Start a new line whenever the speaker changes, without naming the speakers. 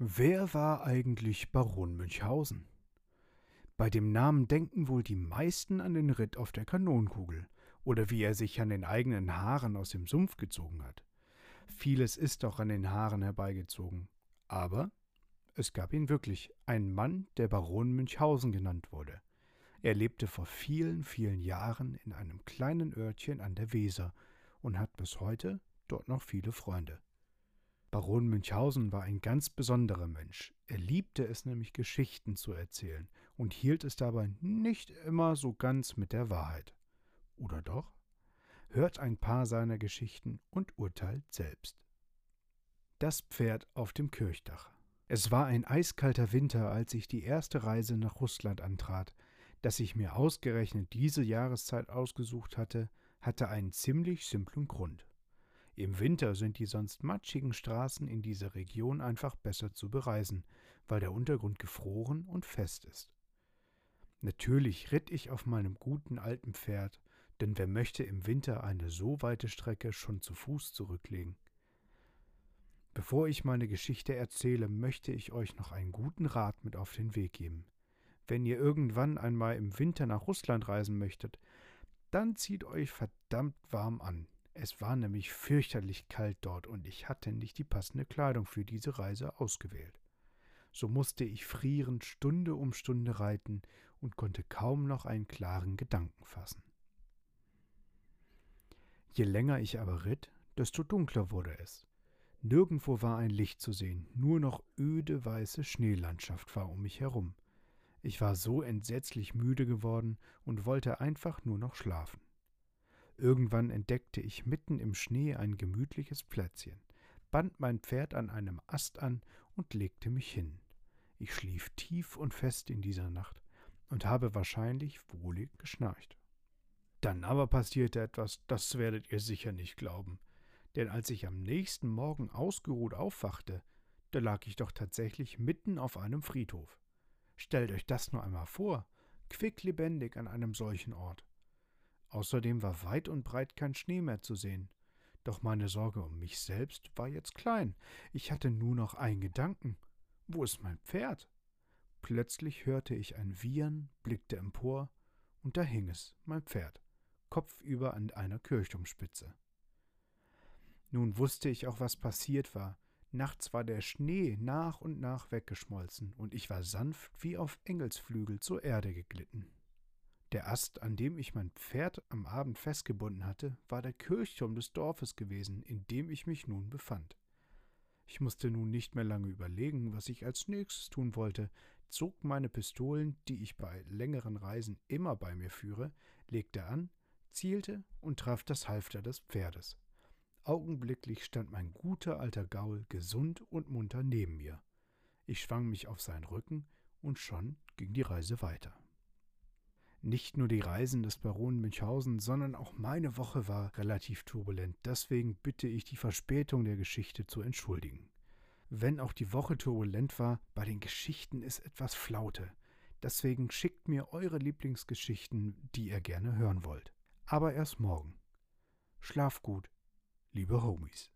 Wer war eigentlich Baron Münchhausen? Bei dem Namen denken wohl die meisten an den Ritt auf der Kanonenkugel oder wie er sich an den eigenen Haaren aus dem Sumpf gezogen hat. Vieles ist auch an den Haaren herbeigezogen. Aber es gab ihn wirklich, ein Mann, der Baron Münchhausen genannt wurde. Er lebte vor vielen, vielen Jahren in einem kleinen Örtchen an der Weser und hat bis heute dort noch viele Freunde. Baron Münchhausen war ein ganz besonderer Mensch. Er liebte es nämlich, Geschichten zu erzählen und hielt es dabei nicht immer so ganz mit der Wahrheit. Oder doch? Hört ein paar seiner Geschichten und urteilt selbst. Das Pferd auf dem Kirchdach. Es war ein eiskalter Winter, als ich die erste Reise nach Russland antrat. Dass ich mir ausgerechnet diese Jahreszeit ausgesucht hatte, hatte einen ziemlich simplen Grund. Im Winter sind die sonst matschigen Straßen in dieser Region einfach besser zu bereisen, weil der Untergrund gefroren und fest ist. Natürlich ritt ich auf meinem guten alten Pferd, denn wer möchte im Winter eine so weite Strecke schon zu Fuß zurücklegen? Bevor ich meine Geschichte erzähle, möchte ich euch noch einen guten Rat mit auf den Weg geben. Wenn ihr irgendwann einmal im Winter nach Russland reisen möchtet, dann zieht euch verdammt warm an. Es war nämlich fürchterlich kalt dort und ich hatte nicht die passende Kleidung für diese Reise ausgewählt. So musste ich frierend Stunde um Stunde reiten und konnte kaum noch einen klaren Gedanken fassen. Je länger ich aber ritt, desto dunkler wurde es. Nirgendwo war ein Licht zu sehen, nur noch öde weiße Schneelandschaft war um mich herum. Ich war so entsetzlich müde geworden und wollte einfach nur noch schlafen. Irgendwann entdeckte ich mitten im Schnee ein gemütliches Plätzchen, band mein Pferd an einem Ast an und legte mich hin. Ich schlief tief und fest in dieser Nacht und habe wahrscheinlich wohlig geschnarcht. Dann aber passierte etwas, das werdet ihr sicher nicht glauben, denn als ich am nächsten Morgen ausgeruht aufwachte, da lag ich doch tatsächlich mitten auf einem Friedhof. Stellt euch das nur einmal vor, quicklebendig an einem solchen Ort. Außerdem war weit und breit kein Schnee mehr zu sehen. Doch meine Sorge um mich selbst war jetzt klein. Ich hatte nur noch einen Gedanken. Wo ist mein Pferd? Plötzlich hörte ich ein Wiehern, blickte empor, und da hing es, mein Pferd, kopfüber an einer Kirchturmspitze. Nun wusste ich auch, was passiert war. Nachts war der Schnee nach und nach weggeschmolzen, und ich war sanft wie auf Engelsflügel zur Erde geglitten. Der Ast, an dem ich mein Pferd am Abend festgebunden hatte, war der Kirchturm des Dorfes gewesen, in dem ich mich nun befand. Ich musste nun nicht mehr lange überlegen, was ich als nächstes tun wollte, zog meine Pistolen, die ich bei längeren Reisen immer bei mir führe, legte an, zielte und traf das Halfter des Pferdes. Augenblicklich stand mein guter alter Gaul gesund und munter neben mir. Ich schwang mich auf seinen Rücken, und schon ging die Reise weiter. Nicht nur die Reisen des Baronen Münchhausen, sondern auch meine Woche war relativ turbulent. Deswegen bitte ich die Verspätung der Geschichte zu entschuldigen. Wenn auch die Woche turbulent war, bei den Geschichten ist etwas Flaute. Deswegen schickt mir eure Lieblingsgeschichten, die ihr gerne hören wollt. Aber erst morgen. Schlaf gut, liebe Homies.